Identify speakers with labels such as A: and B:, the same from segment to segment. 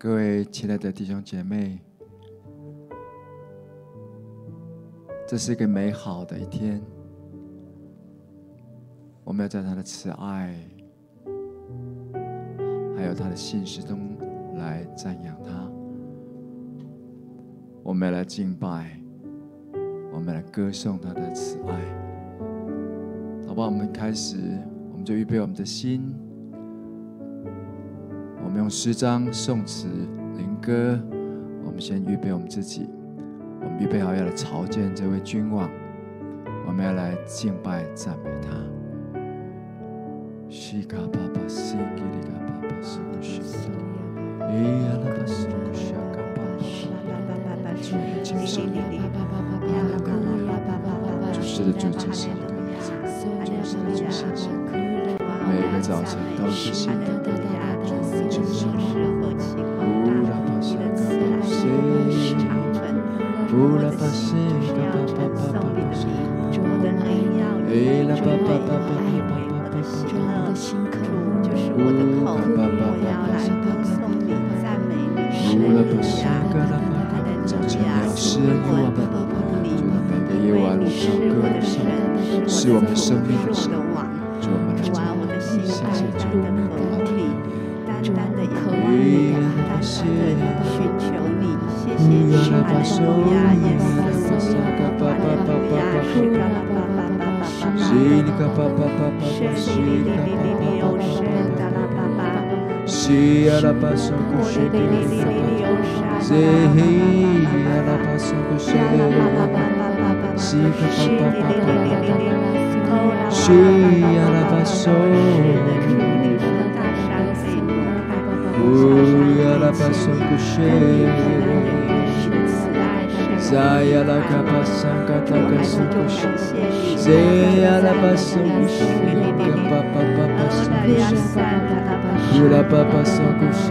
A: 各位亲爱的弟兄姐妹，这是一个美好的一天。我们要在他的慈爱，还有他的信实中来赞扬他。我们要来敬拜，我们来歌颂他的慈爱。好吧，我们开始，我们就预备我们的心。用诗章、颂词、灵歌，我们先预备我们自己。我们预备好要来朝见这位君王，我们要来敬拜、赞美他。西卡巴巴西吉里卡巴巴西古西卡，哎呀那巴西古西卡巴巴，主的精神，主是的主精神，主是的主，每一个早晨都是新的。就是何其广大，你的爱永远长存。我的心需要传颂你的名，我的灵要以追爱我的喜乐。主就是我的口，我要来歌颂你，赞美你，神啊，他的主啊，是我的你，你是我的神，是我的生命的王，主啊，我的心单单的合你。单单的仰望你，单单的寻求你，谢谢你，哈利路亚，耶稣，哈利路亚，是嘎拉巴巴巴巴巴，是嘎巴巴巴巴，是哩哩哩哩哩，哦，是嘎拉巴巴，是阿拉巴索古西哩哩哩哩哩，哦，是阿拉巴索古西，阿拉巴巴巴巴巴巴，是嘎巴巴巴巴巴，是阿拉巴索。呜呀啦巴桑古谢，在呀啦卡巴桑卡塔卡桑古谢，在呀啦巴桑古谢，卡巴巴巴巴桑古谢，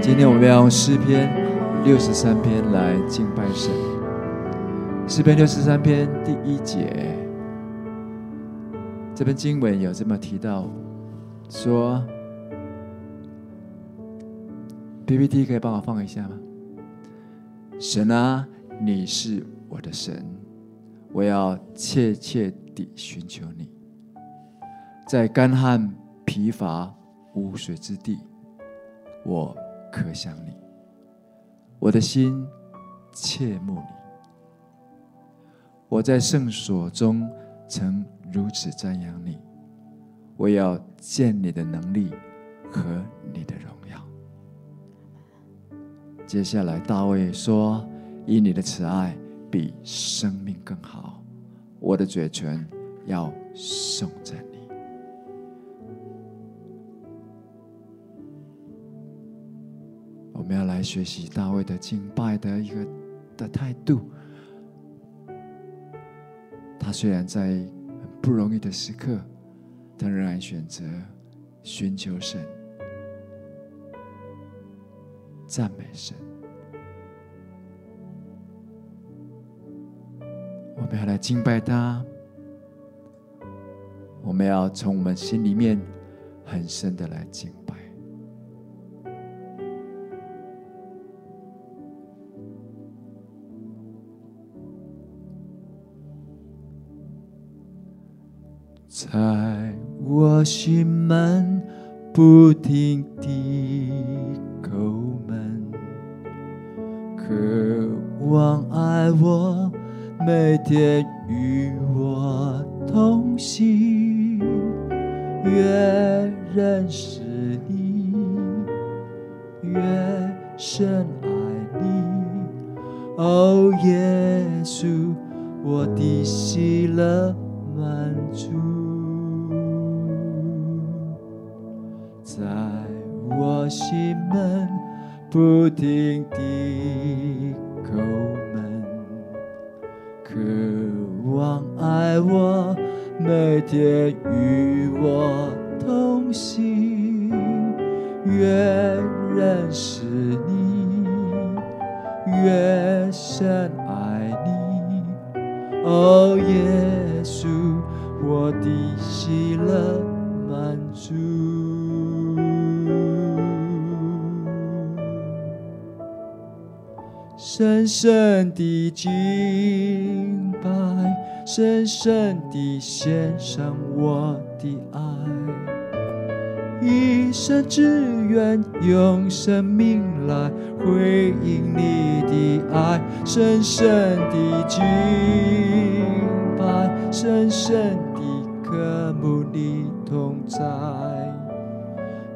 A: 今天我们要用诗篇六十三篇来敬拜神。诗篇六十三篇第一节。这篇经文有这么提到，说，PPT 可以帮我放一下吗？神啊，你是我的神，我要切切地寻求你，在干旱疲乏无水之地，我可想你，我的心切慕你，我在圣所中曾。如此赞扬你，我要见你的能力和你的荣耀。接下来，大卫说：“以你的慈爱比生命更好，我的嘴唇要颂赞你。”我们要来学习大卫的敬拜的一个的态度。他虽然在。不容易的时刻，他仍然选择寻求神、赞美神。我们要来敬拜他，我们要从我们心里面很深的来敬拜。我心门不停地叩门，渴望爱我，每天与我同行，越认识你，越深爱你。哦，耶稣，我的喜乐停的叩门，渴望爱我，每天与敬拜，深深的献上我的爱，一生只愿用生命来回应你的爱。深深的敬拜，深深的渴慕你同在，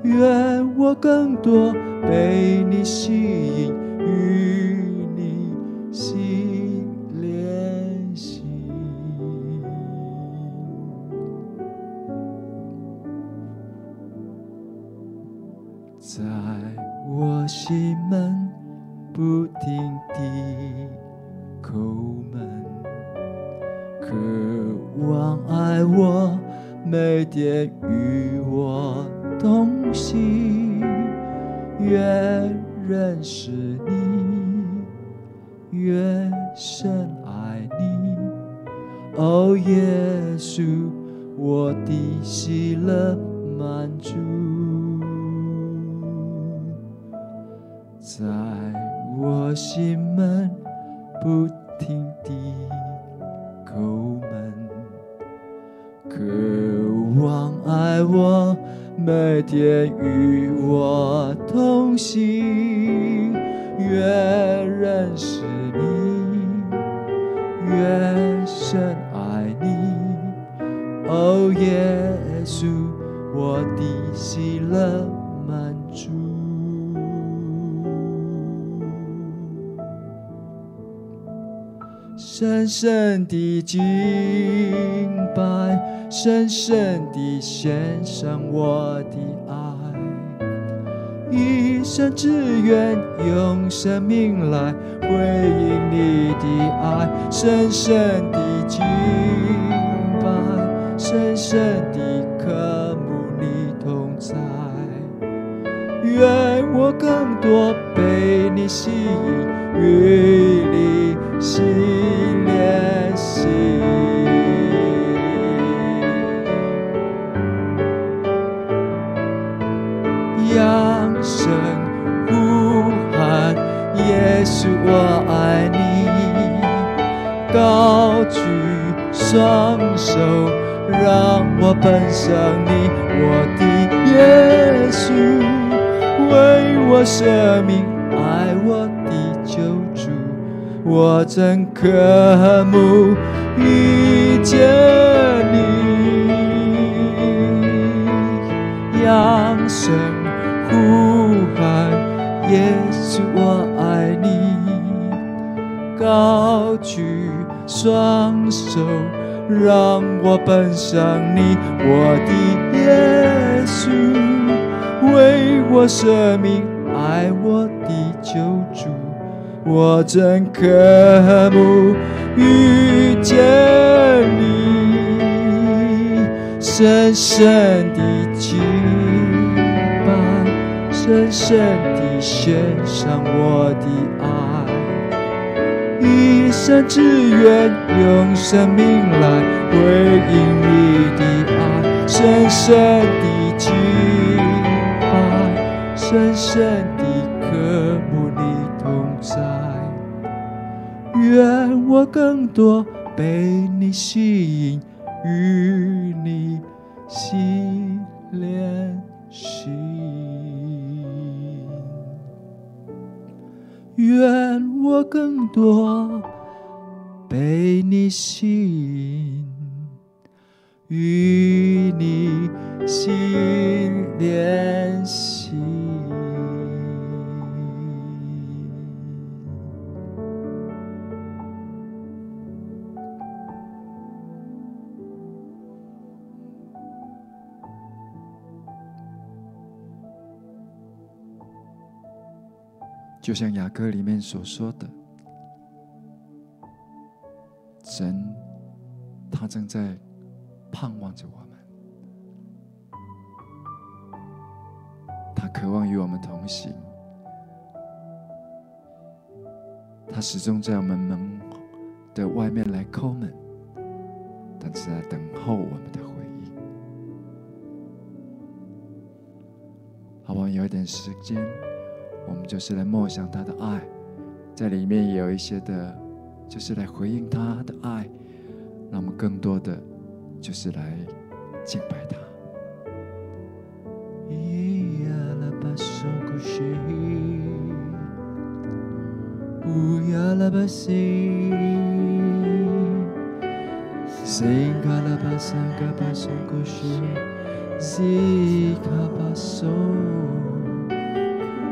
A: 愿我更多被你吸引与。点与我同行，越认识与我同行，越认识你，越深爱你。哦，耶稣，我的喜乐满足。深深的敬拜，深深的献上我的，一生只愿用生命来回应你的爱。深深的敬拜，深深的渴慕你同在，愿我更多被你吸引，与你心连心。我爱你，高举双手，让我奔向你，我的耶稣，为我舍命，爱我的救主，我真渴慕遇见你，扬声呼喊，耶高举双手，让我奔向你，我的耶稣，为我舍命，爱我的救主，我真渴慕遇见你，深深的敬拜，深深的献上我的爱。一生只愿用生命来回应你的爱，深深的敬拜，深深的渴慕你同在。愿我更多被你吸引，与你心连心。愿我更多被你吸引，与你心连心。就像雅歌里面所说的，神他正在盼望着我们，他渴望与我们同行，他始终在我们门的外面来叩门，但是在等候我们的回应。好不好？有一点时间。我们就是来默想他的爱，在里面也有一些的，就是来回应他的爱。让我们更多的，就是来敬拜他。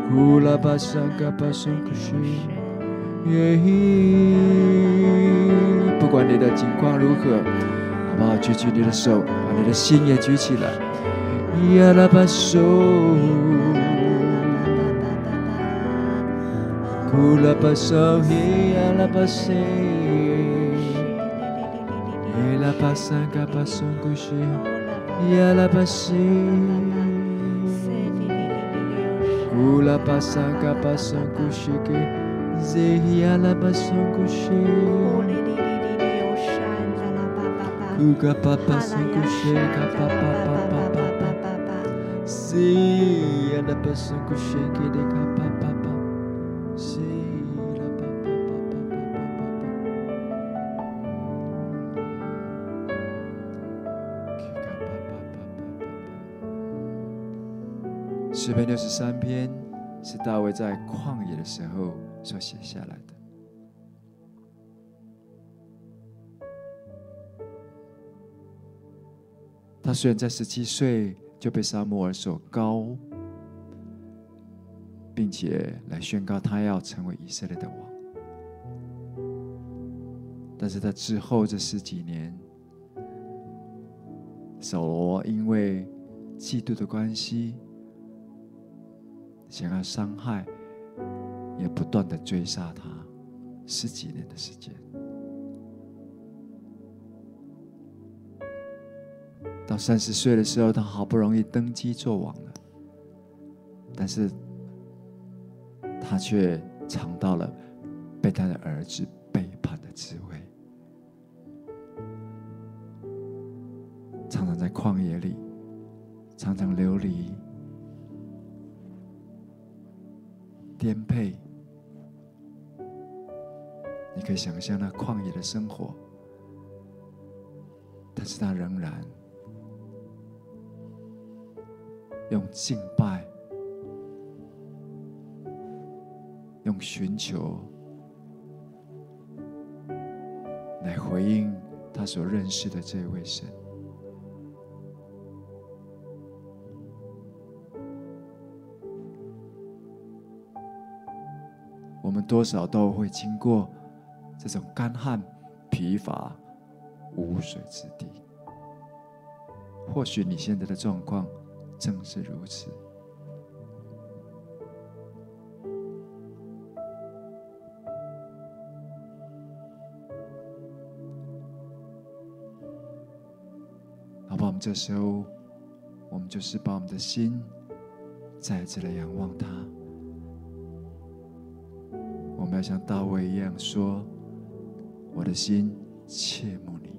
A: 呼啦巴桑嘎巴桑库西，不管你的境况如何，好不好？举起你的手，把你的心也举起来。呀啦巴嗦，呼啦巴嗦，呀啦巴西，呀啦巴桑嘎巴桑库西，呀啦巴西。呼啦巴桑嘎巴桑库西给，叽呀啦巴西。Kula pasanka pasanku shike, zehia la pasanku she. Kuka papa sanku shika papa papa papa. Zehia la pasanku shike de kapa. 六十三篇是大卫在旷野的时候所写下来的。他虽然在十七岁就被撒母耳所膏，并且来宣告他要成为以色列的王，但是在之后这十几年，扫罗因为嫉妒的关系。想要伤害，也不断的追杀他，十几年的时间。到三十岁的时候，他好不容易登基做王了，但是他却尝到了被他的儿子背叛的滋味，常常在旷野里，常常流离。颠沛，你可以想象那旷野的生活，但是他仍然用敬拜、用寻求来回应他所认识的这位神。多少都会经过这种干旱、疲乏、无水之地。或许你现在的状况正是如此。好吧，我们这时候，我们就是把我们的心再次来仰望他。我们要像大卫一样说：“我的心切慕你，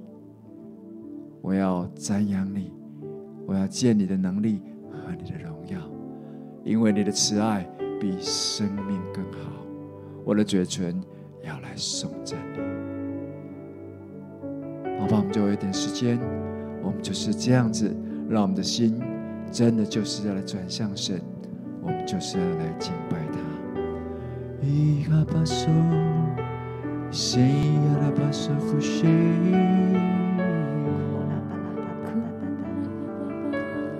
A: 我要瞻仰你，我要见你的能力和你的荣耀，因为你的慈爱比生命更好。我的嘴唇要来颂赞你。”好吧，我们就有一点时间，我们就是这样子，让我们的心真的就是要来转向神，我们就是要来敬拜他。E passou, sem arabassa
B: fuxei.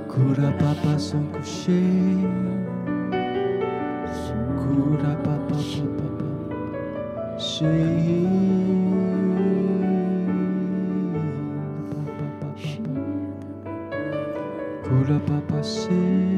B: Cura papa son cuxei. Cura papa papa cheio. Kula papa sei.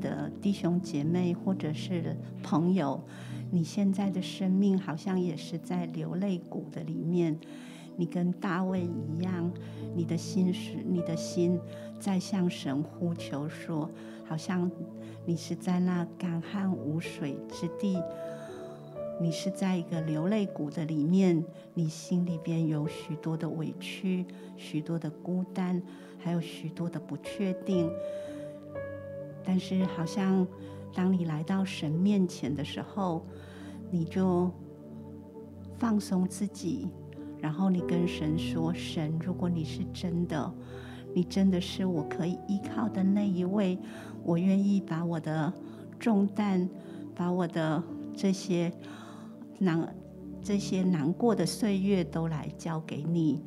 B: 的弟兄姐妹或者是朋友，你现在的生命好像也是在流泪谷的里面。你跟大卫一样，你的心是你的心在向神呼求，说好像你是在那干旱无水之地，你是在一个流泪谷的里面，你心里边有许多的委屈，许多的孤单，还有许多的不确定。但是好像当你来到神面前的时候，你就放松自己。然后你跟神说：“神，如果你是真的，你真的是我可以依靠的那一位，我愿意把我的重担，把我的这些难、这些难过的岁月都来交给你。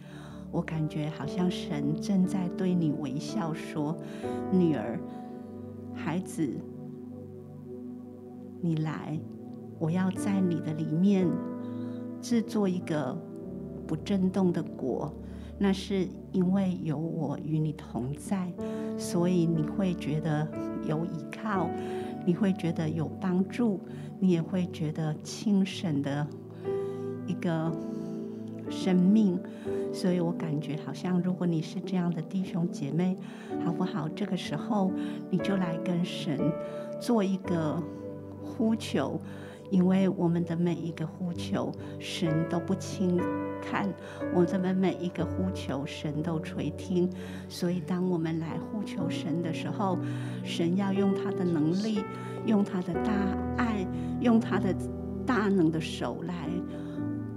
B: 我感觉好像神正在对你微笑，说：‘女儿，孩子，你来，我要在你的里面制作一个。’”不震动的果，那是因为有我与你同在，所以你会觉得有依靠，你会觉得有帮助，你也会觉得轻省的一个生命。所以我感觉好像，如果你是这样的弟兄姐妹，好不好？这个时候你就来跟神做一个呼求。因为我们的每一个呼求，神都不轻看；我们每一个呼求，神都垂听。所以，当我们来呼求神的时候，神要用他的能力，用他的大爱，用他的大能的手来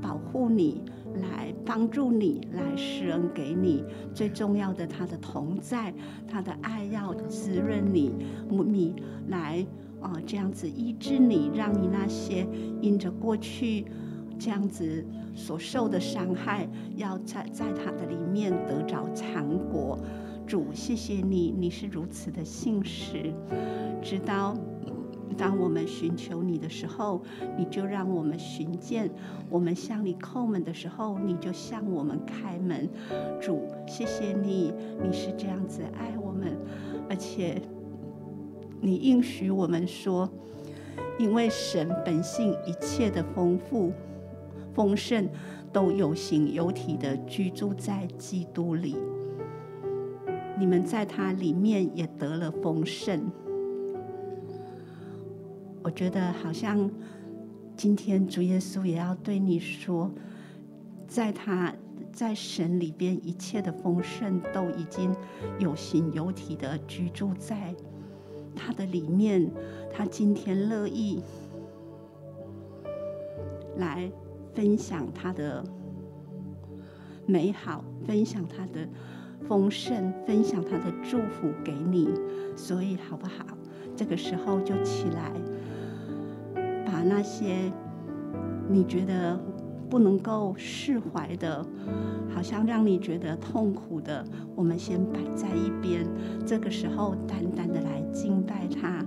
B: 保护你，来帮助你，来施恩给你。最重要的，他的同在，他的爱要滋润你，你来。啊，这样子医治你，让你那些因着过去这样子所受的伤害，要在在他的里面得着偿果。主，谢谢你，你是如此的信实。直到当我们寻求你的时候，你就让我们寻见；我们向你叩门的时候，你就向我们开门。主，谢谢你，你是这样子爱我们，而且。你应许我们说，因为神本性一切的丰富、丰盛，都有形有体的居住在基督里。你们在他里面也得了丰盛。我觉得好像今天主耶稣也要对你说，在他在神里边一切的丰盛都已经有形有体的居住在。他的里面，他今天乐意来分享他的美好，分享他的丰盛，分享他的祝福给你。所以，好不好？这个时候就起来，把那些你觉得不能够释怀的，好像让你觉得痛苦的，我们先摆在一边。这个时候，单单的来敬拜他，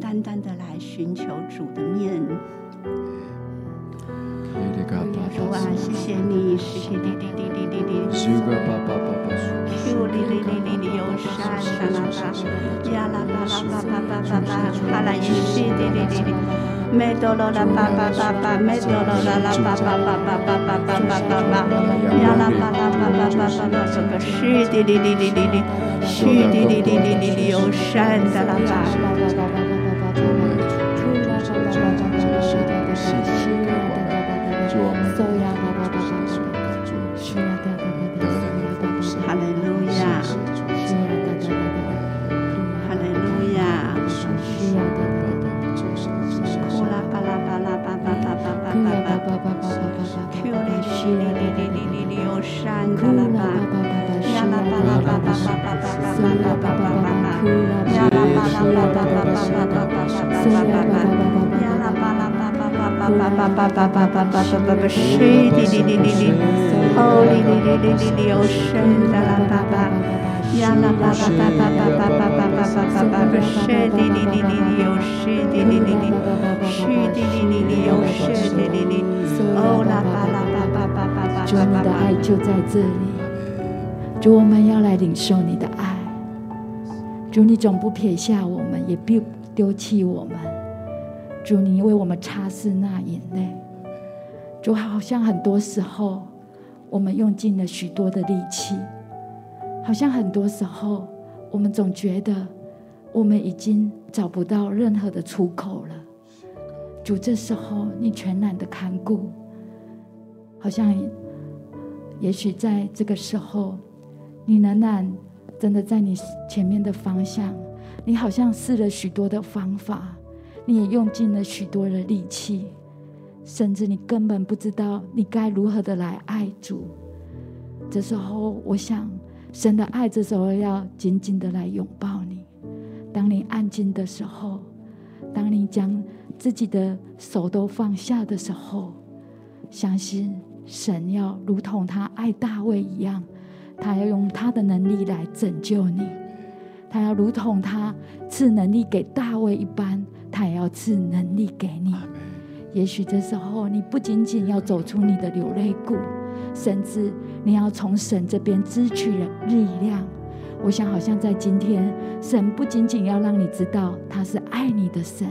B: 单单的来寻求主的面。主啊，谢谢你，谢谢你，你你你你你。Q 哩哩哩哩哩，有山啦啦啦，呀啦啦啦啦啦啦啦啦，哈啦一西哩哩哩哩，没哆罗啦叭叭叭叭，没哆罗啦啦叭叭叭叭叭叭叭叭叭叭，呀啦叭啦叭叭叭叭叭，这个西哩哩哩哩哩哩，西哩哩哩哩哩哩，有山的啦叭。巴巴巴巴巴巴巴巴，水哩哩哩哩哩，哦哩哩哩哩哩哩，哦神的啦巴巴，呀啦巴巴巴巴巴巴巴巴巴巴巴巴，水哩哩哩哩哩，哦水哩哩哩哩，水哩哩哩哩，哦水哩哩哩，哦啦巴啦 Oh la ba la 主，你的爱就在这里。
C: 主，我们要来领受你的爱。主，你总不撇下我们，也不丢弃我们。主，你为我们擦拭那眼泪。主，好像很多时候我们用尽了许多的力气，好像很多时候我们总觉得我们已经找不到任何的出口了。主，这时候你全然的看顾，好像也许在这个时候，你仍然真的在你前面的方向，你好像试了许多的方法，你也用尽了许多的力气，甚至你根本不知道你该如何的来爱主。这时候，我想神的爱这时候要紧紧的来拥抱你。当你安静的时候，当你将自己的手都放下的时候，相信神要如同他爱大卫一样，他要用他的能力来拯救你，他要如同他赐能力给大卫一般，他也要赐能力给你。也许这时候你不仅仅要走出你的流泪谷，甚至你要从神这边支取力量。我想，好像在今天，神不仅仅要让你知道他是爱你的神，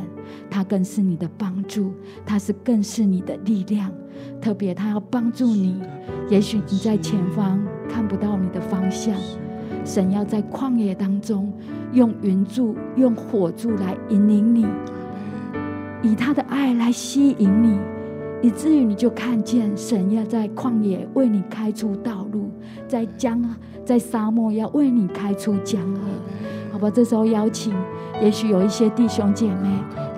C: 他更是你的帮助，他是更是你的力量。特别，他要帮助你。也许你在前方看不到你的方向，神要在旷野当中用云柱、用火柱来引领你，以他的爱来吸引你，以至于你就看见神要在旷野为你开出道路，在江。在沙漠要为你开出江河，好吧？这时候邀请，也许有一些弟兄姐妹，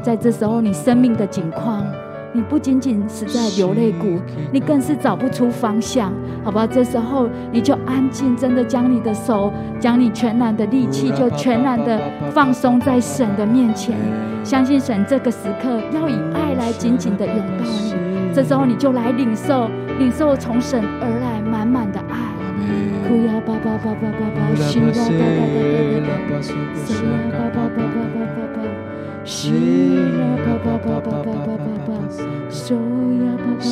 C: 在这时候你生命的境况，你不仅仅是在流泪谷，你更是找不出方向，好吧？这时候你就安静，真的将你的手，将你全然的力气，就全然的放松在神的面前，相信神这个时刻要以爱来紧紧的拥抱你。这时候你就来领受，领受从神而来呀巴巴巴巴巴巴，西呀哒哒哒哒哒哒，西呀巴巴巴巴巴巴巴，西呀巴巴巴巴巴巴巴，手呀巴巴巴巴巴，西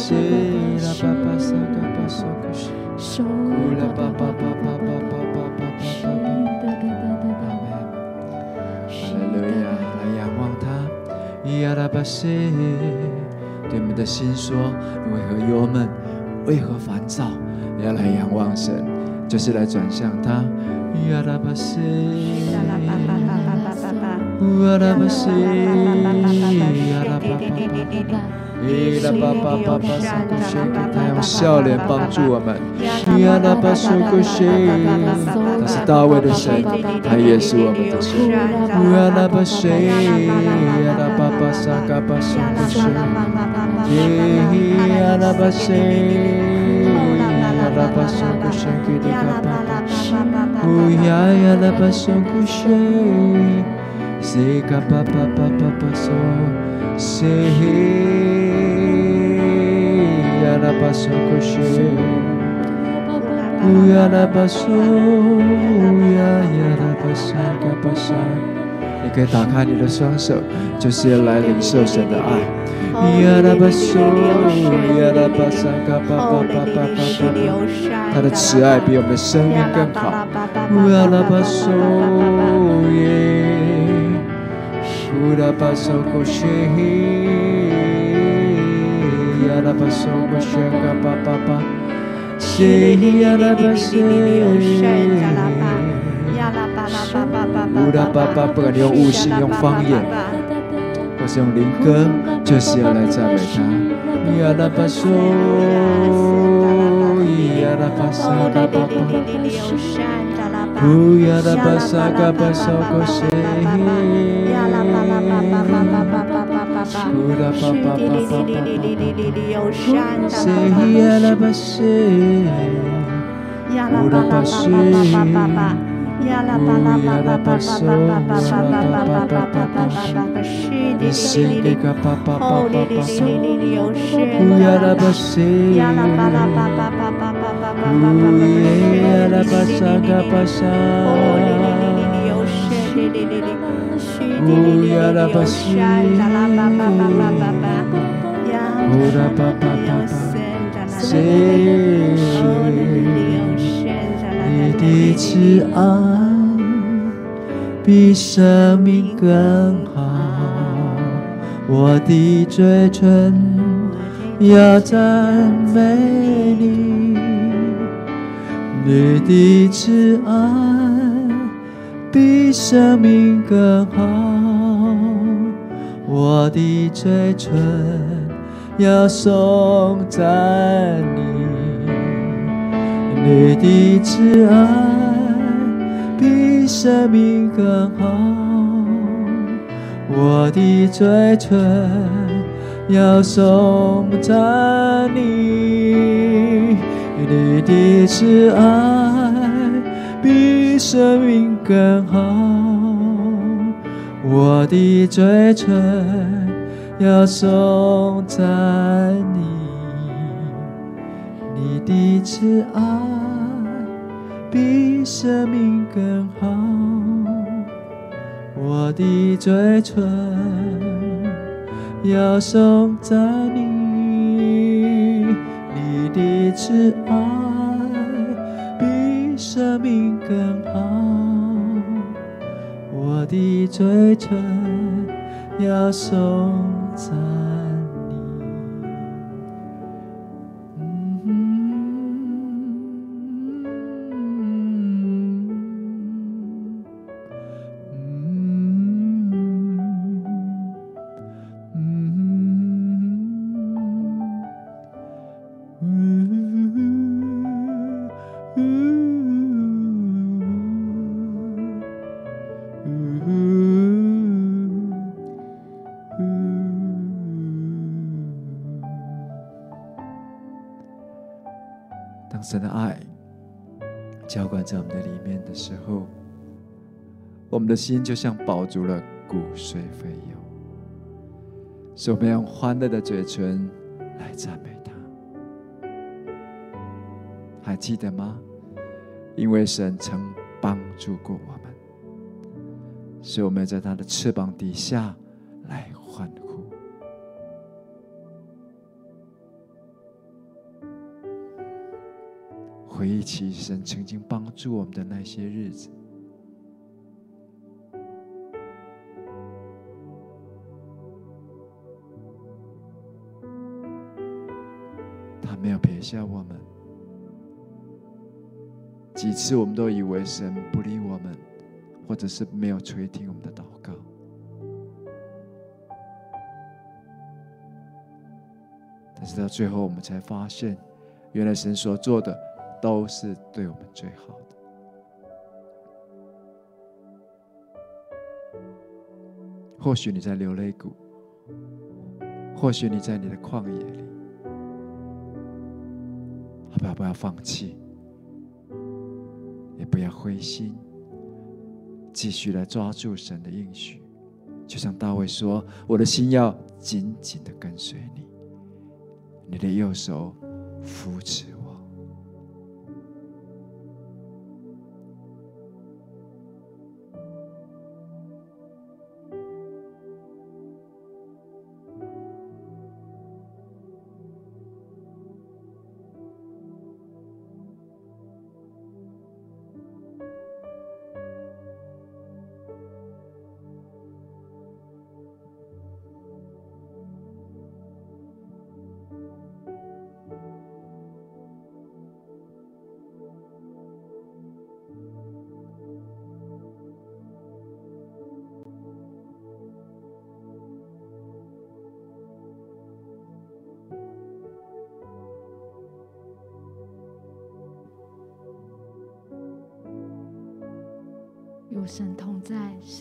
C: 呀巴巴萨嘎巴萨嘎西，手呀巴巴巴巴巴巴巴巴，西哒哒哒哒哒。
A: 哈利路亚，来仰望他，呀啦巴西，对我们的心说：为何忧闷？为何烦躁？要来仰望神。就是来转向他。他用笑脸帮助我们。他是大卫的神，他也是我们的神。神 la basson couché que de capapa Ouya ya la basson couché C'est capapa papa passo C'est ya la basson couché Ouya la passou, Ouya ya la basson capassa 你可以打开你的双手，就是要来领受神的爱。他的慈爱比我们的生命更好。乌拉巴巴不管你用悟性，用方言。或是用灵歌，就是要来赞美他。呀啦巴嗦，呀啦巴沙嘎巴巴，呼呀啦巴沙嘎巴沙嘎西，呀啦巴啦巴巴巴巴巴巴巴巴，呼啦巴巴巴巴巴巴，西呀啦巴西，呼啦巴西。呀啦巴啦巴巴巴巴巴呀啦巴啦巴啦巴啦巴啦巴啦巴啦巴啦巴啦巴啦是的，哦哩哩哩哩哩哩有声哩哩哩哩，哦哩哩哩哩哩有声哩哩哩哩，哦哩哩哩有声咋啦巴啦巴啦巴啦巴啦巴啦巴啦，有声咋啦？你的慈爱比生命更好，我的嘴唇要赞美你，你的慈爱比生命更好，我的嘴唇要颂赞你。你的慈爱比生命更好，我的嘴唇要颂赞你。你的慈爱比生命更好，我的嘴唇要颂赞你。你的慈爱比生命更好，我的嘴唇要颂赞你。你的慈爱比生命更好，我的嘴唇要颂赞。时候，我们的心就像饱足了骨髓肥油，使我们用欢乐的嘴唇来赞美他。还记得吗？因为神曾帮助过我们，所以我们在他的翅膀底下回忆起神曾经帮助我们的那些日子，他没有撇下我们。几次我们都以为神不理我们，或者是没有垂听我们的祷告，但是到最后，我们才发现，原来神所做的。都是对我们最好的。或许你在流泪谷，或许你在你的旷野里，不要不要放弃，也不要灰心，继续来抓住神的应许。就像大卫说：“我的心要紧紧的跟随你，你的右手扶持。”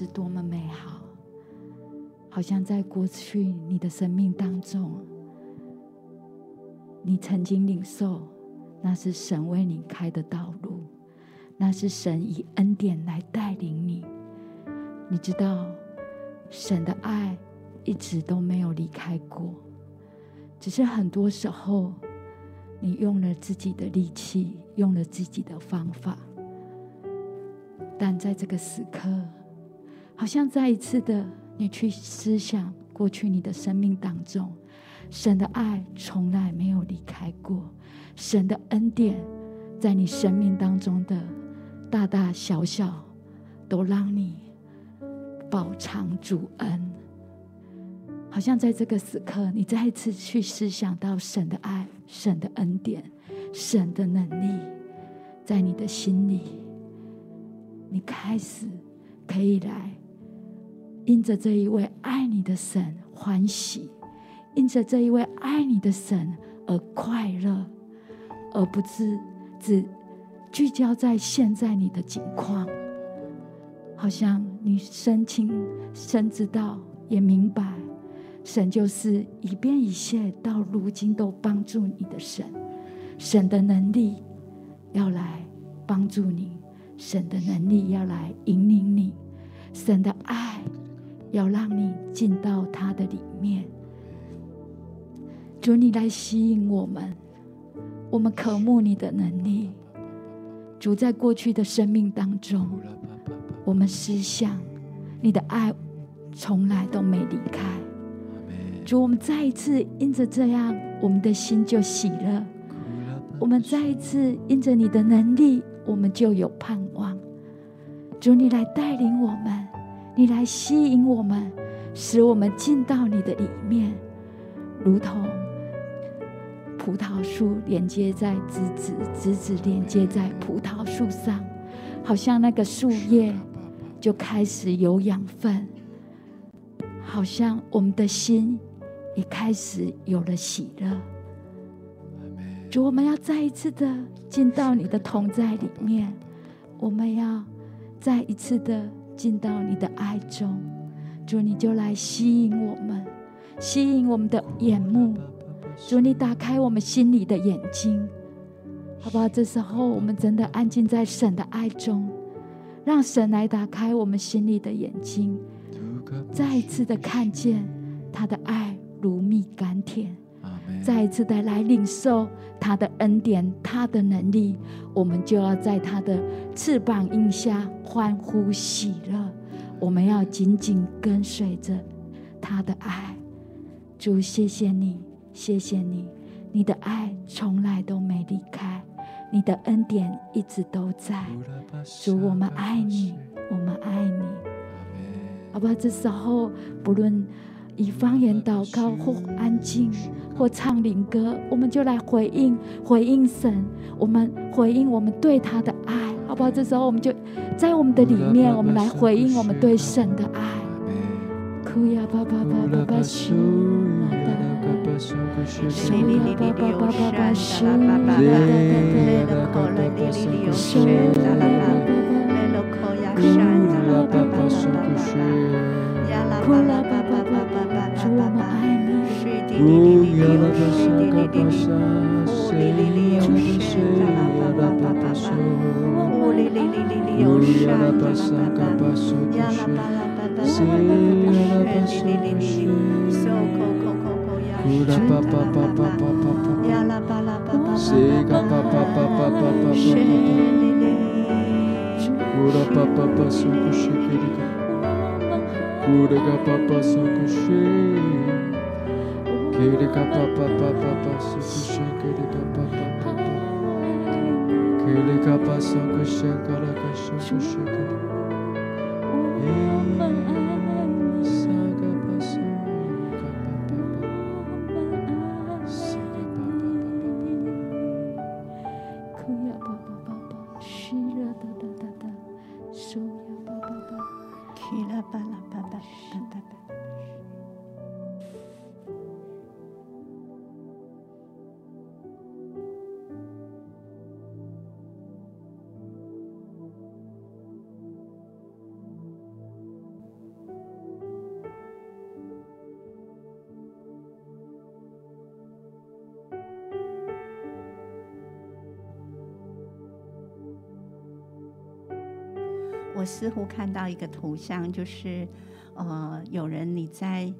C: 是多么美好，好像在过去你的生命当中，你曾经领受，那是神为你开的道路，那是神以恩典来带领你。你知道，神的爱一直都没有离开过，只是很多时候，你用了自己的力气，用了自己的方法。但在这个时刻，好像再一次的，你去思想过去你的生命当中，神的爱从来没有离开过，神的恩典在你生命当中的大大小小，都让你饱尝主恩。好像在这个时刻，你再一次去思想到神的爱、神的恩典、神的能力，在你的心里，你开始可以来因着这一位爱你的神欢喜，因着这一位爱你的神而快乐，而不是只聚焦在现在你的境况。好像你深清、深知道，也明白。神就是以便以谢，到如今都帮助你的神。神的能力要来帮助你，神的能力要来引领你，神的爱要让你进到他的里面。主，你来吸引我们，我们渴慕你的能力。主，在过去的生命当中，我们思想你的爱从来都没离开。主，我们再一次因着这样，我们的心就喜乐；我们再一次因着你的能力，我们就有盼望。主，你来带领我们，你来吸引我们，使我们进到你的里面，如同葡萄树连接在枝子，枝子连接在葡萄树上，好像那个树叶就开始有养分，好像我们的心。也开始有了喜乐。主，我们要再一次的进到你的同在里面，我们要再一次的进到你的爱中。主，你就来吸引我们，吸引我们的眼目。主，你打开我们心里的眼睛，好不好？这时候，我们真的安静在神的爱中，让神来打开我们心里的眼睛，再一次的看见他的爱。如蜜甘甜，再一次的来领受他的恩典，他的能力，我们就要在他的翅膀荫下欢呼喜乐。我们要紧紧跟随着他的爱。主，谢谢你，谢谢你，你的爱从来都没离开，你的恩典一直都在。主，我们爱你，我们爱你。好吧，这时候不论。以方言祷告，或安静，或唱灵歌，我们就来回应，回应神。我们回应我们对他的爱，好不好？这时候，我们就在我们的里面，我们来回应我们对神的爱。哭呀，爸爸，爸爸，爸爸，树啊，树啊，爸爸，爸爸，爸爸，树啊，爸爸，爸爸，树啊。哭了，爸爸，爸爸，爸爸，主，我们爱你。主，我们爱你。呼啦嘎巴巴桑古西，给里嘎巴巴巴巴巴桑古西，给里嘎巴巴巴巴，给里嘎巴桑古西，嘎啦嘎桑古
B: 似乎看到一个图像，就是，呃，有人你在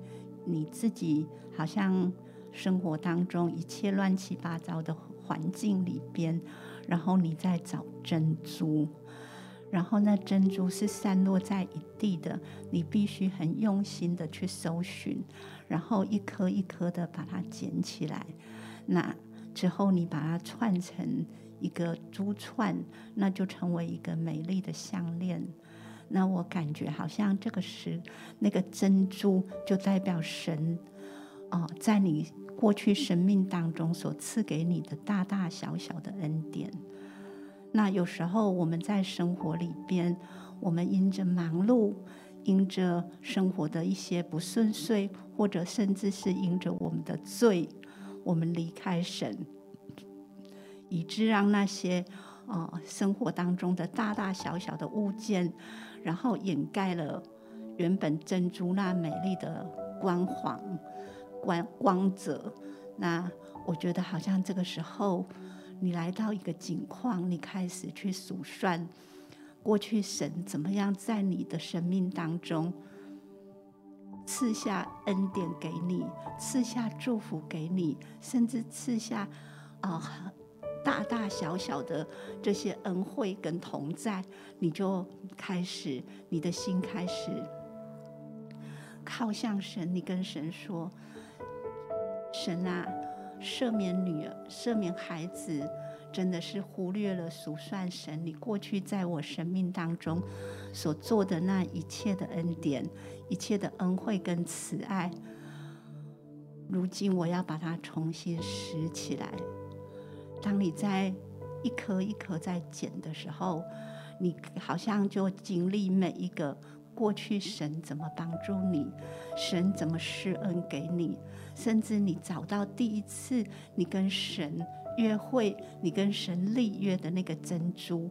B: 你自己好像生活当中一切乱七八糟的环境里边，然后你在找珍珠，然后那珍珠是散落在一地的，你必须很用心的去搜寻，然后一颗一颗的把它捡起来，那之后你把它串成一个珠串，那就成为一个美丽的项链。那我感觉好像这个是那个珍珠，就代表神哦，在你过去生命当中所赐给你的大大小小的恩典。那有时候我们在生活里边，我们因着忙碌，因着生活的一些不顺遂，或者甚至是因着我们的罪，我们离开神，以致让那些呃生活当中的大大小小的物件。然后掩盖了原本珍珠那美丽的光环、光光泽。那我觉得好像这个时候，你来到一个景况，你开始去数算过去神怎么样在你的生命当中赐下恩典给你，赐下祝福给你，甚至赐下啊。大大小小的这些恩惠跟同在，你就开始，你的心开始靠向神。你跟神说：“神啊，赦免女儿，赦免孩子，真的是忽略了数算神你过去在我生命当中所做的那一切的恩典，一切的恩惠跟慈爱。如今我要把它重新拾起来。”当你在一颗一颗在捡的时候，你好像就经历每一个过去神怎么帮助你，神怎么施恩给你，甚至你找到第一次你跟神约会，你跟神立约的那个珍珠，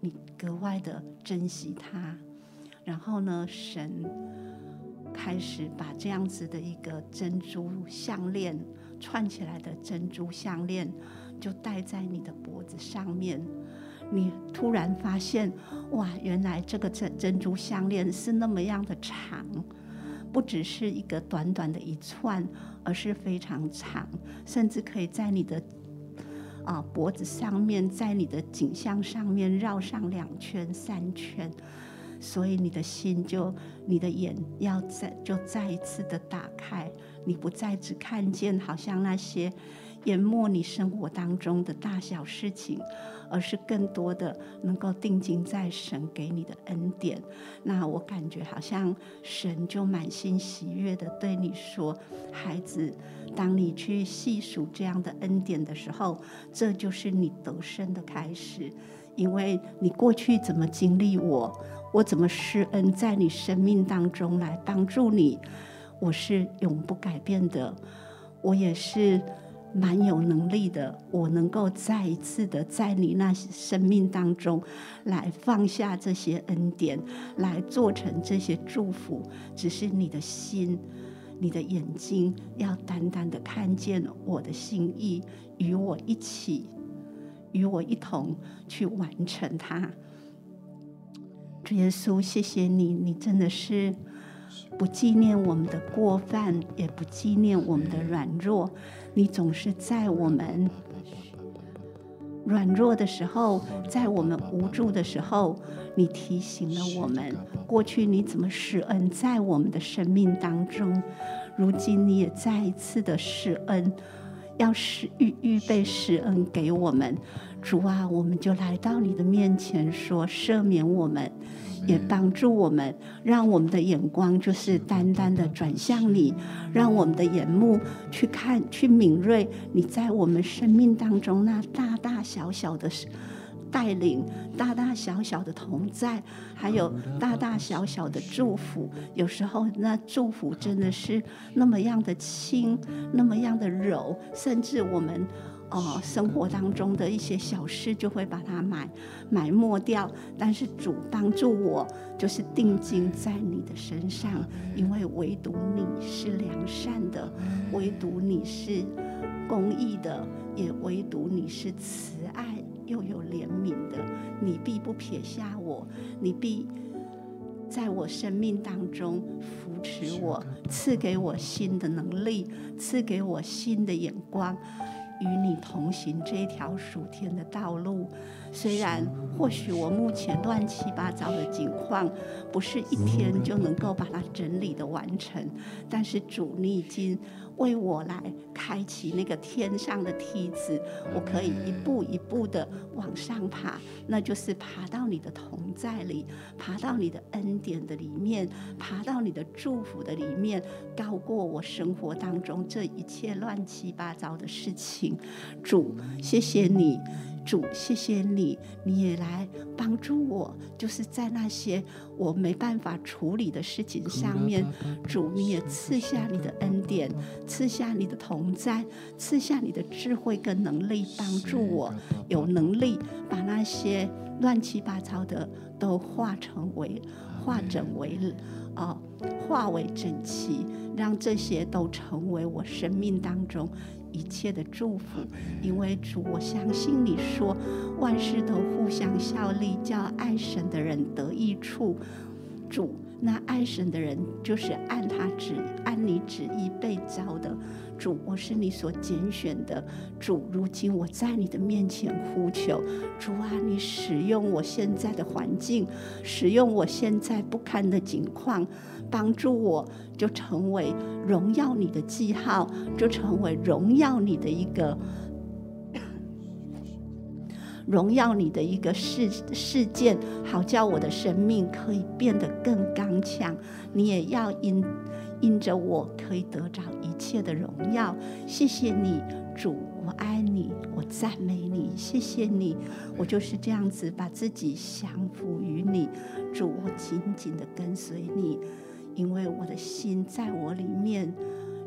B: 你格外的珍惜它。然后呢，神开始把这样子的一个珍珠项链串起来的珍珠项链。就戴在你的脖子上面，你突然发现，哇，原来这个珍珍珠项链是那么样的长，不只是一个短短的一串，而是非常长，甚至可以在你的啊脖子上面，在你的颈项上面绕上两圈、三圈，所以你的心就，你的眼要再就再一次的打开，你不再只看见好像那些。淹没你生活当中的大小事情，而是更多的能够定睛在神给你的恩典。那我感觉好像神就满心喜悦的对你说：“孩子，当你去细数这样的恩典的时候，这就是你得胜的开始。因为你过去怎么经历我，我怎么施恩在你生命当中来帮助你，我是永不改变的。我也是。”蛮有能力的，我能够再一次的在你那生命当中来放下这些恩典，来做成这些祝福。只是你的心、你的眼睛要单单的看见我的心意，与我一起，与我一同去完成它。主耶稣，谢谢你，你真的是不纪念我们的过犯，也不纪念我们的软弱。你总是在我们软弱的时候，在我们无助的时候，你提醒了我们过去你怎么施恩在我们的生命当中。如今你也再一次的施恩，要施预预备施恩给我们。主啊，我们就来到你的面前说，赦免我们。也帮助我们，让我们的眼光就是单单的转向你，让我们的眼目去看、去敏锐你在我们生命当中那大大小小的带领、大大小小的同在，还有大大小小的祝福。有时候那祝福真的是那么样的轻，那么样的柔，甚至我们。哦，生活当中的一些小事就会把它埋埋没掉，但是主帮助我，就是定睛在你的身上，因为唯独你是良善的，唯独你是公义的，也唯独你是慈爱又有怜悯的，你必不撇下我，你必在我生命当中扶持我，赐给我新的能力，赐给我新的眼光。与你同行这一条属天的道路，虽然或许我目前乱七八糟的情况，不是一天就能够把它整理的完成，但是主，你已经为我来开启那个天上的梯子，我可以一步一步的往上爬，那就是爬到你的同在里，爬到你的恩典的里面，爬到你的祝福的里面，高过我生活当中这一切乱七八糟的事情。主，谢谢你。主，谢谢你，你也来帮助我，就是在那些我没办法处理的事情上面，主，你也赐下你的恩典，赐下你的同在，赐下你的智慧跟能力，帮助我有能力把那些乱七八糟的都化成为化整为啊、呃，化为整齐，让这些都成为我生命当中。一切的祝福，因为主，我相信你说万事都互相效力，叫爱神的人得益处。主，那爱神的人就是按他旨、按你旨意被造的。主，我是你所拣选的。主，如今我在你的面前呼求，主啊，你使用我现在的环境，使用我现在不堪的境况。帮助我，就成为荣耀你的记号，就成为荣耀你的一个荣耀你的一个事事件，好叫我的生命可以变得更刚强。你也要因因着我可以得着一切的荣耀。谢谢你，主，我爱你，我赞美你。谢谢你，我就是这样子把自己降服于你，主，我紧紧的跟随你。因为我的心在我里面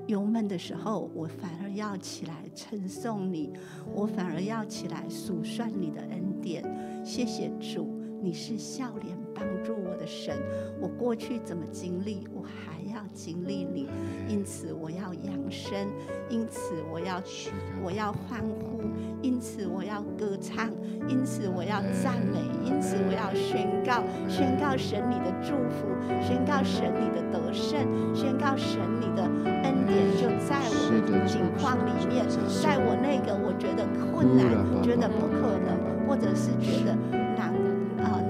B: 忧闷的时候，我反而要起来称颂你，我反而要起来数算你的恩典。谢谢主，你是笑脸帮助我的神。我过去怎么经历，我还经历你。因此我要扬声，因此我要我要欢呼，因此我要歌唱，因此我要赞美，因此我要宣告，宣告神你的祝福，宣告神你的。得胜，宣告神你的恩典就在我的境况里面，在我那个我觉得困难、觉得不可能，或者是觉得难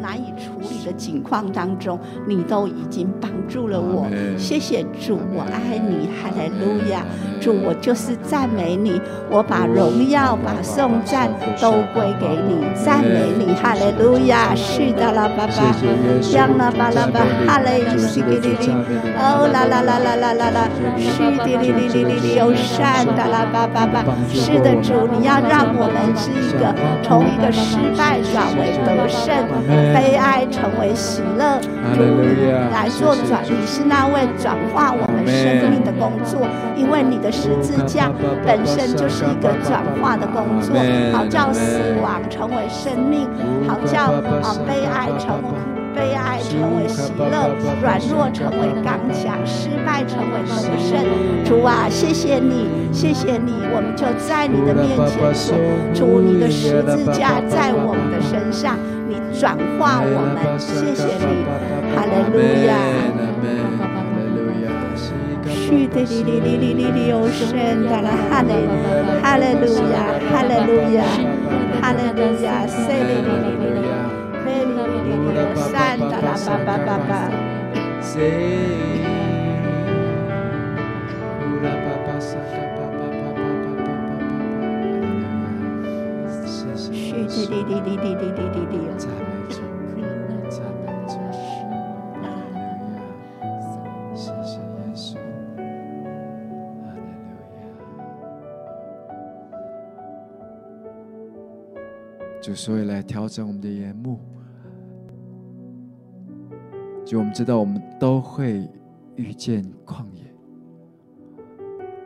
B: 难以处理的境况当中，你都已经帮助了我。谢谢主，我爱你，哈利路亚。主，我就是赞美你，我把荣耀、把颂赞都归给你，赞美你，哈利路亚，是的啦，爸爸，央啦巴啦巴，哈利路西哩哩哩，哦啦啦啦啦啦啦啦，是的哩哩哩哩哩，有善的啦，爸爸爸，是的，主，你要让我们是一个从一个失败转为得胜，悲哀成为喜乐，主来做转，你是那位转化我们生命的工作，因为你的。十字架本身就是一个转化的工作，好叫死亡成为生命，好叫啊悲哀成悲哀成为喜乐，软弱成为刚强，失败成为得胜。主啊，谢谢你，谢谢你，我们就在你的面前说，主，你的十字架在我们的身上，你转化我们，谢谢你，哈利路亚，去的里里里里里里，哦，圣的啦，哈利，哈利路亚，哈利路亚，哈利路亚，赛的里里里，赛的里里里，哦，圣的啦，吧吧吧吧。
A: 所以来调整我们的眼目，就我们知道我们都会遇见旷野，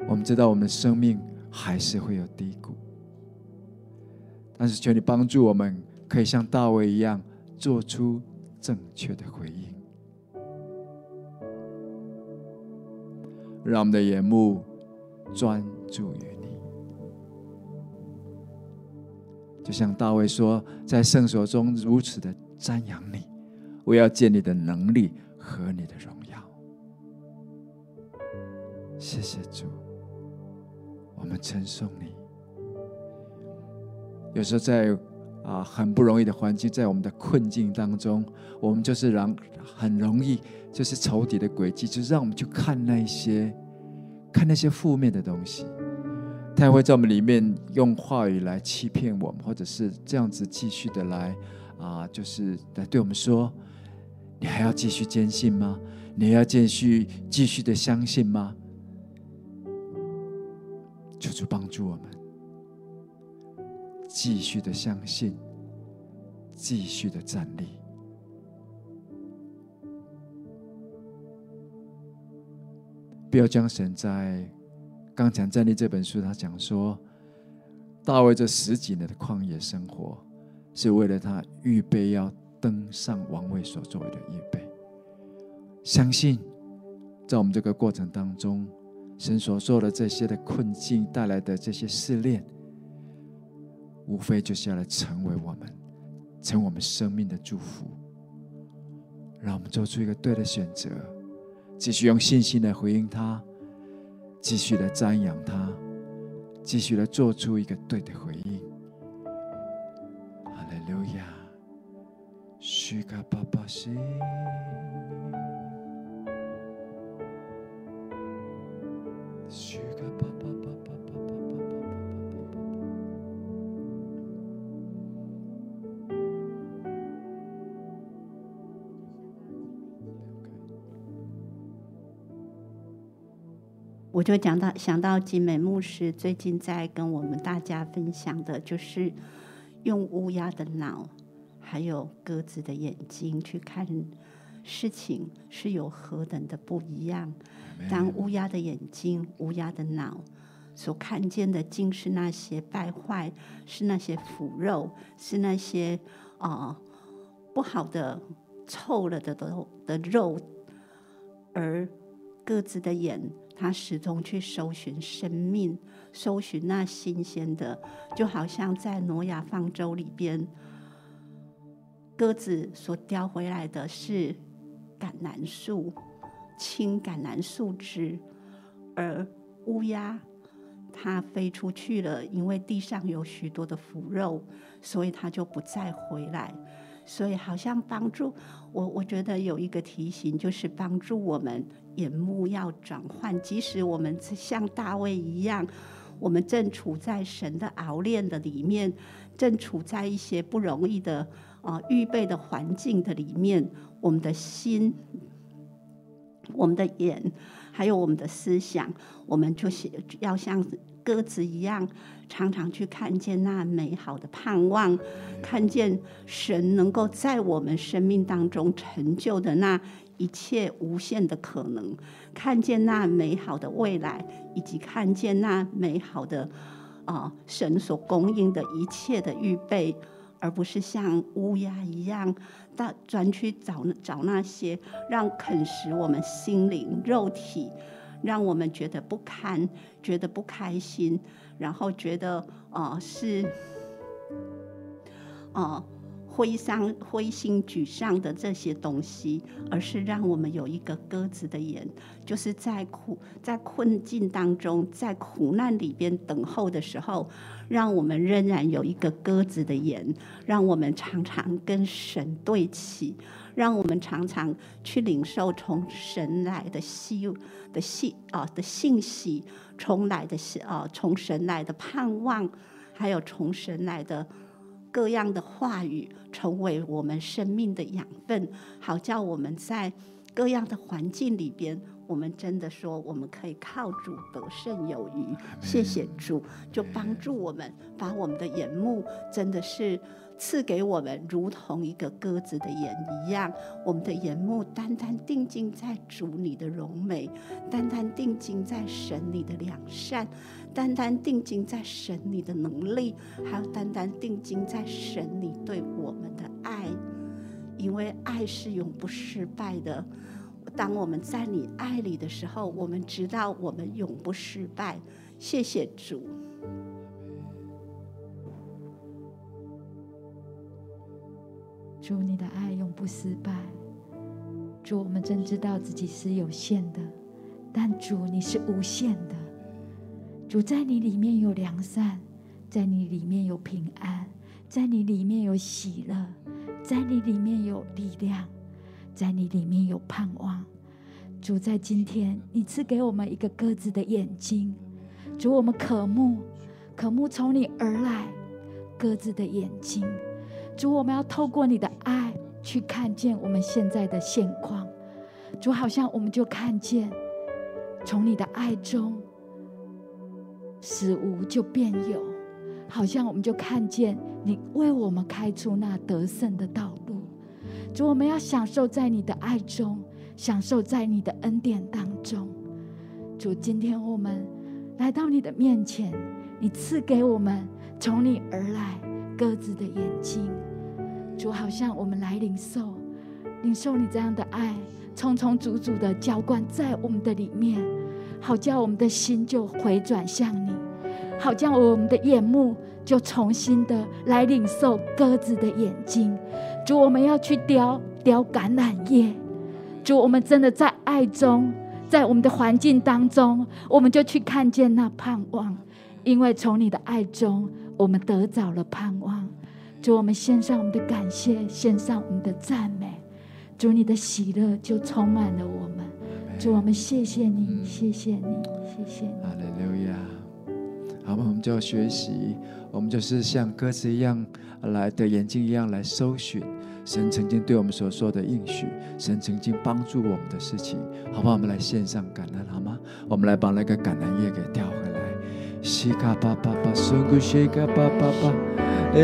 A: 我们知道我们的生命还是会有低谷，但是求你帮助我们，可以像大卫一样做出正确的回应，让我们的眼目专注于。就像大卫说，在圣所中如此的瞻仰你，我要见你的能力和你的荣耀。谢谢主，我们称颂你。有时候在啊很不容易的环境，在我们的困境当中，我们就是让很容易就是仇敌的诡计，就让我们去看那些看那些负面的东西，他也会在我们里面用话语来欺骗我们，或者是这样子继续的来啊，就是来对我们说：“你还要继续坚信吗？你要继续继续的相信吗？”求主帮助我们，继续的相信，继续的站立。不要将神在《刚强站立》这本书，他讲说，大卫这十几年的旷野生活，是为了他预备要登上王位所作的预备。相信，在我们这个过程当中，神所做的这些的困境带来的这些试炼，无非就是要来成为我们，成为我们生命的祝福。让我们做出一个对的选择。继续用信心来回应他，继续来瞻仰他，继续来做出一个对的回应。哈利路亚，许卡巴巴西。
B: 我就讲到想到景美牧师最近在跟我们大家分享的，就是用乌鸦的脑，还有鸽子的眼睛去看事情，是有何等的不一样。当乌鸦的眼睛、乌鸦的脑所看见的，竟是那些败坏，是那些腐肉，是那些啊、呃、不好的、臭了的的的肉，而鸽子的眼。他始终去搜寻生命，搜寻那新鲜的，就好像在挪亚方舟里边，鸽子所叼回来的是橄榄树、青橄榄树枝，而乌鸦它飞出去了，因为地上有许多的腐肉，所以它就不再回来。所以好像帮助我，我觉得有一个提醒，就是帮助我们。眼目要转换，即使我们像大卫一样，我们正处在神的熬炼的里面，正处在一些不容易的啊预备的环境的里面，我们的心、我们的眼，还有我们的思想，我们就是要像鸽子一样，常常去看见那美好的盼望，看见神能够在我们生命当中成就的那。一切无限的可能，看见那美好的未来，以及看见那美好的啊、神所供应的一切的预备，而不是像乌鸦一样，到专去找找那些让啃食我们心灵肉体，让我们觉得不堪，觉得不开心，然后觉得啊、呃、是。呃灰伤、灰心、沮丧的这些东西，而是让我们有一个鸽子的眼，就是在苦、在困境当中，在苦难里边等候的时候，让我们仍然有一个鸽子的眼，让我们常常跟神对齐，让我们常常去领受从神来的希的信啊的信息，从来的信啊从神来的盼望，还有从神来的。各样的话语成为我们生命的养分，好叫我们在各样的环境里边，我们真的说我们可以靠主得胜有余。谢谢主，就帮助我们把我们的眼目真的是赐给我们，如同一个鸽子的眼一样，我们的眼目单单定睛在主你的荣美，单单定睛在神你的良善。单单定睛在神你的能力，还有单单定睛在神你对我们的爱，因为爱是永不失败的。当我们在你爱里的时候，我们知道我们永不失败。谢谢主，
C: 主你的爱永不失败。主，我们真知道自己是有限的，但主你是无限的。主在你里面有良善，在你里面有平安，在你里面有喜乐，在你里面有力量，在你里面有盼望。主在今天，你赐给我们一个鸽子的眼睛，主我们渴慕，渴慕从你而来鸽子的眼睛。主，我们要透过你的爱去看见我们现在的现况。主，好像我们就看见，从你的爱中，使无就变有，好像我们就看见你为我们开出那得胜的道路。主，我们要享受在你的爱中。享受在你的恩典当中，主，今天我们来到你的面前，你赐给我们从你而来鸽子的眼睛，主，好像我们来领受，领受你这样的爱，充充足足的浇灌在我们的里面，好叫我们的心就回转向你，好叫我们的眼目就重新的来领受鸽子的眼睛，主，我们要去叼叼橄榄叶。主，我们真的在爱中，在我们的环境当中，我们就去看见那盼望，因为从你的爱中，我们得着了盼望。主，我们献上我们的感谢，献上我们的赞美。主，你的喜乐就充满了我们。主，我们谢谢你，谢谢你，谢谢你。
A: 哈利路亚。好吧，我们就要学习，我们就是像鸽子一样来的眼睛一样来搜寻。神曾经对我们所说的应许，神曾经帮助我们的事情，好不好？我们来献上感恩，好吗？我们来把那个感恩叶给调回来。西卡巴巴巴，苏古西卡巴巴巴，哎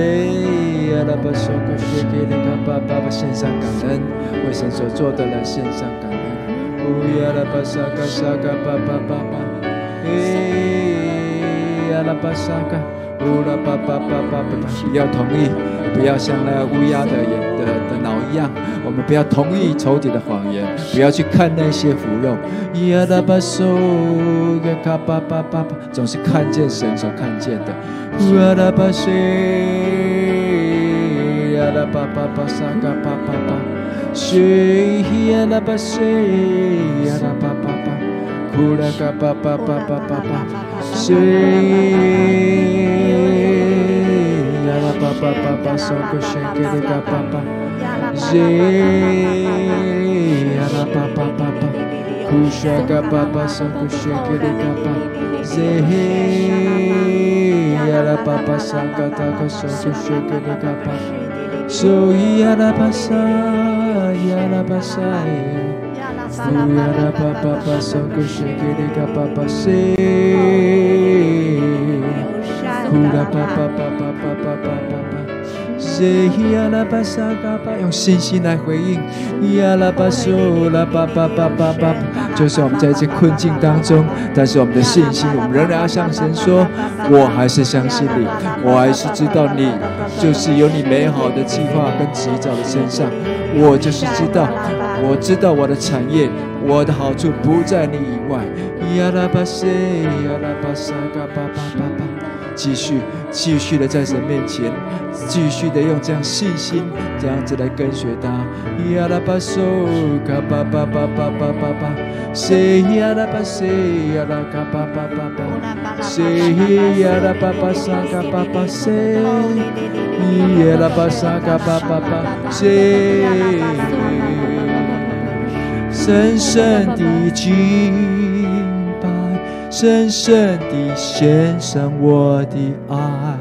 A: 呀，那巴苏古西给那个巴巴巴，献上感恩，为神所做的来献上感恩。乌呀啦巴沙卡沙卡巴巴巴巴，哎呀那巴沙卡，乌拉巴巴巴巴巴，不要同意，不要像那乌鸦的眼。的灯一样，我们不要同意仇敌的谎言，不要去看那些腐肉。呀啦巴嗦个卡巴巴巴，总是看见神所看见的。呀啦巴西，呀啦巴巴巴沙嘎巴巴巴，西呀啦巴西，呀啦巴巴巴，库拉嘎巴巴巴巴巴巴，西呀啦巴巴巴巴嗦个西给的嘎巴巴。Kushaka papa san kushaka de papa Zehe Yara papa san kataka san kushaka de papa So yara pasa yara pasa papa san kushaka de papa Se Kura papa papa 亚拉巴沙嘎巴，用信心来回应。亚拉巴苏拉巴巴巴巴巴，就算我们在这困境当中，但是我们的信心，我们仍然要向神说：我还是相信你，我还是知道你就是有你美好的计划跟旨意在我的身上。我就是知道，我知道我的产业，我的好处不在你以外。亚拉巴西，亚拉巴沙嘎巴巴巴巴，继续继续的在神面前。继续的用这样信心，这样子来跟随他。呀啦巴嗦卡巴巴巴巴巴巴巴，谁呀啦巴谁呀啦卡巴巴巴巴，谁呀啦巴巴沙卡巴巴谁，呀啦巴沙卡巴巴巴谁，深深的敬拜，深深的献上我的爱。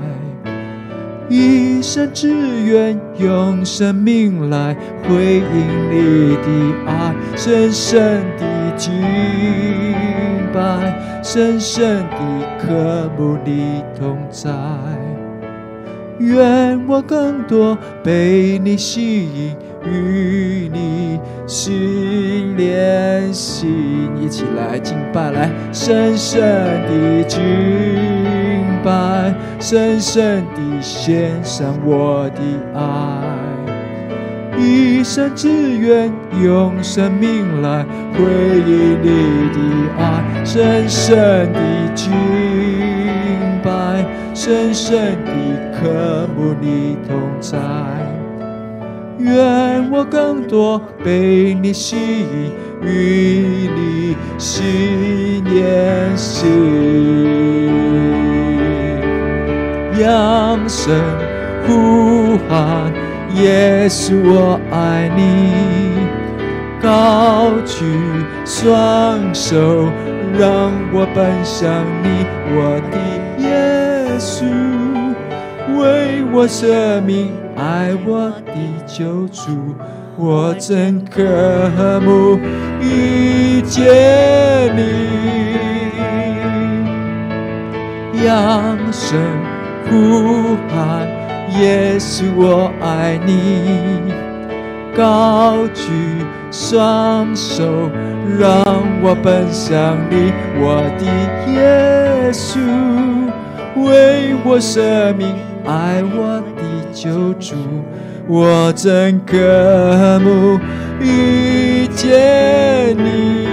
A: 一生只愿用生命来回应你的爱，深深的敬拜，深深的渴慕你同在。愿我更多被你吸引，与你心连心，一起来敬拜，来深深的敬拜，深深的。献上我的爱，一生只愿用生命来回应你的爱，深深的敬拜，深深的渴慕你同在。愿我更多被你吸引，与你心连心。扬声呼喊，耶稣我爱你，高举双手，让我奔向你，我的耶稣，为我舍命，爱我的救主，我真渴慕遇见你，扬声呼喊，耶稣，我爱你，高举。双手，让我奔向你，我的耶稣，为我舍命，爱我救主，我真渴慕遇见你，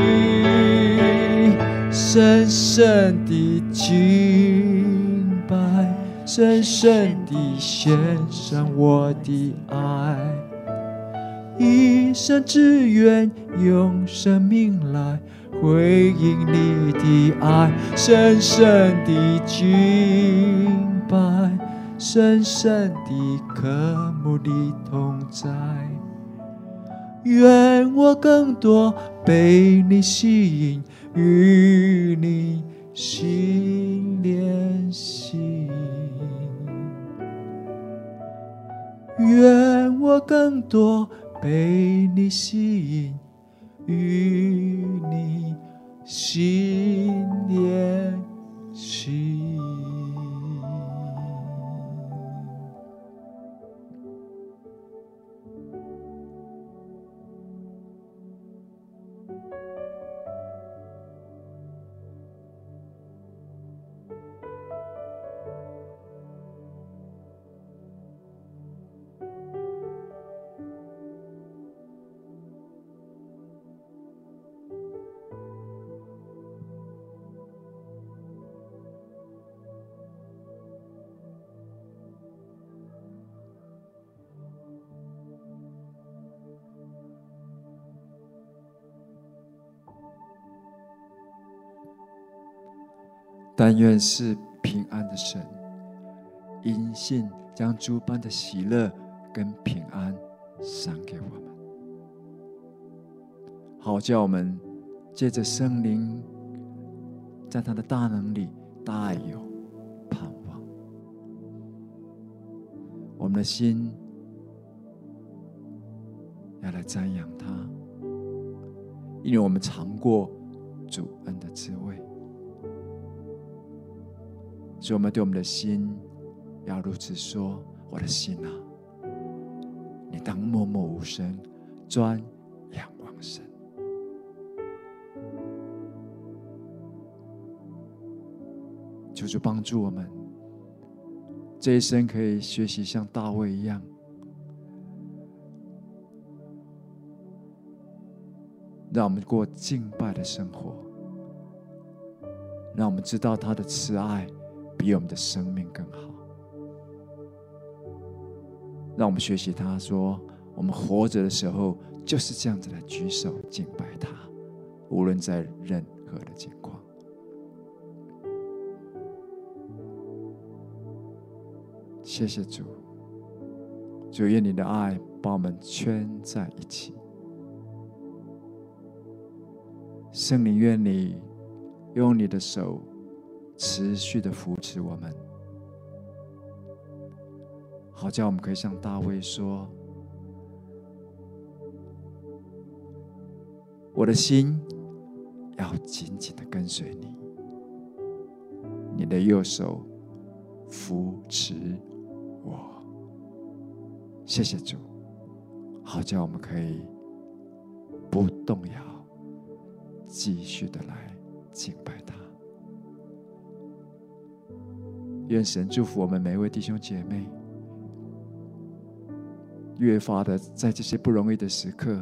A: 深深的敬拜，深深的献上我的爱。一生只愿用生命来回应你的爱，深深的敬拜，深深的渴慕的同在。愿我更多被你吸引，与你心连心。愿我更多。被你吸引，与你心但愿是平安的神，因信将诸般的喜乐跟平安赏给我们，好叫我们借着圣灵，在他的大能里大有盼望。我们的心要来瞻仰他，因为我们尝过主恩的滋味。所以，我们对我们的心要如此说：“我的心啊，你当默默无声，专仰望神。”求主帮助我们，这一生可以学习像大卫一样，让我们过敬拜的生活，让我们知道他的慈爱。比我们的生命更好，让我们学习他说：我们活着的时候就是这样子来举手敬拜他，无论在任何的情况。谢谢主，主愿你的爱把我们圈在一起。圣灵愿你用你的手。持续的扶持我们，好叫我们可以向大卫说：“我的心要紧紧的跟随你，你的右手扶持我。”谢谢主，好叫我们可以不动摇，继续的来敬拜他。愿神祝福我们每一位弟兄姐妹，越发的在这些不容易的时刻，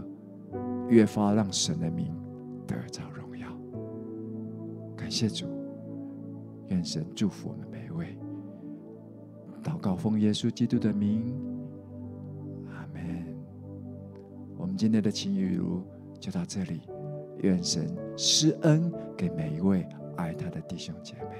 A: 越发让神的名得着荣耀。感谢主，愿神祝福我们每一位。祷告奉耶稣基督的名，阿门。我们今天的晴雨如就到这里，愿神施恩给每一位爱他的弟兄姐妹。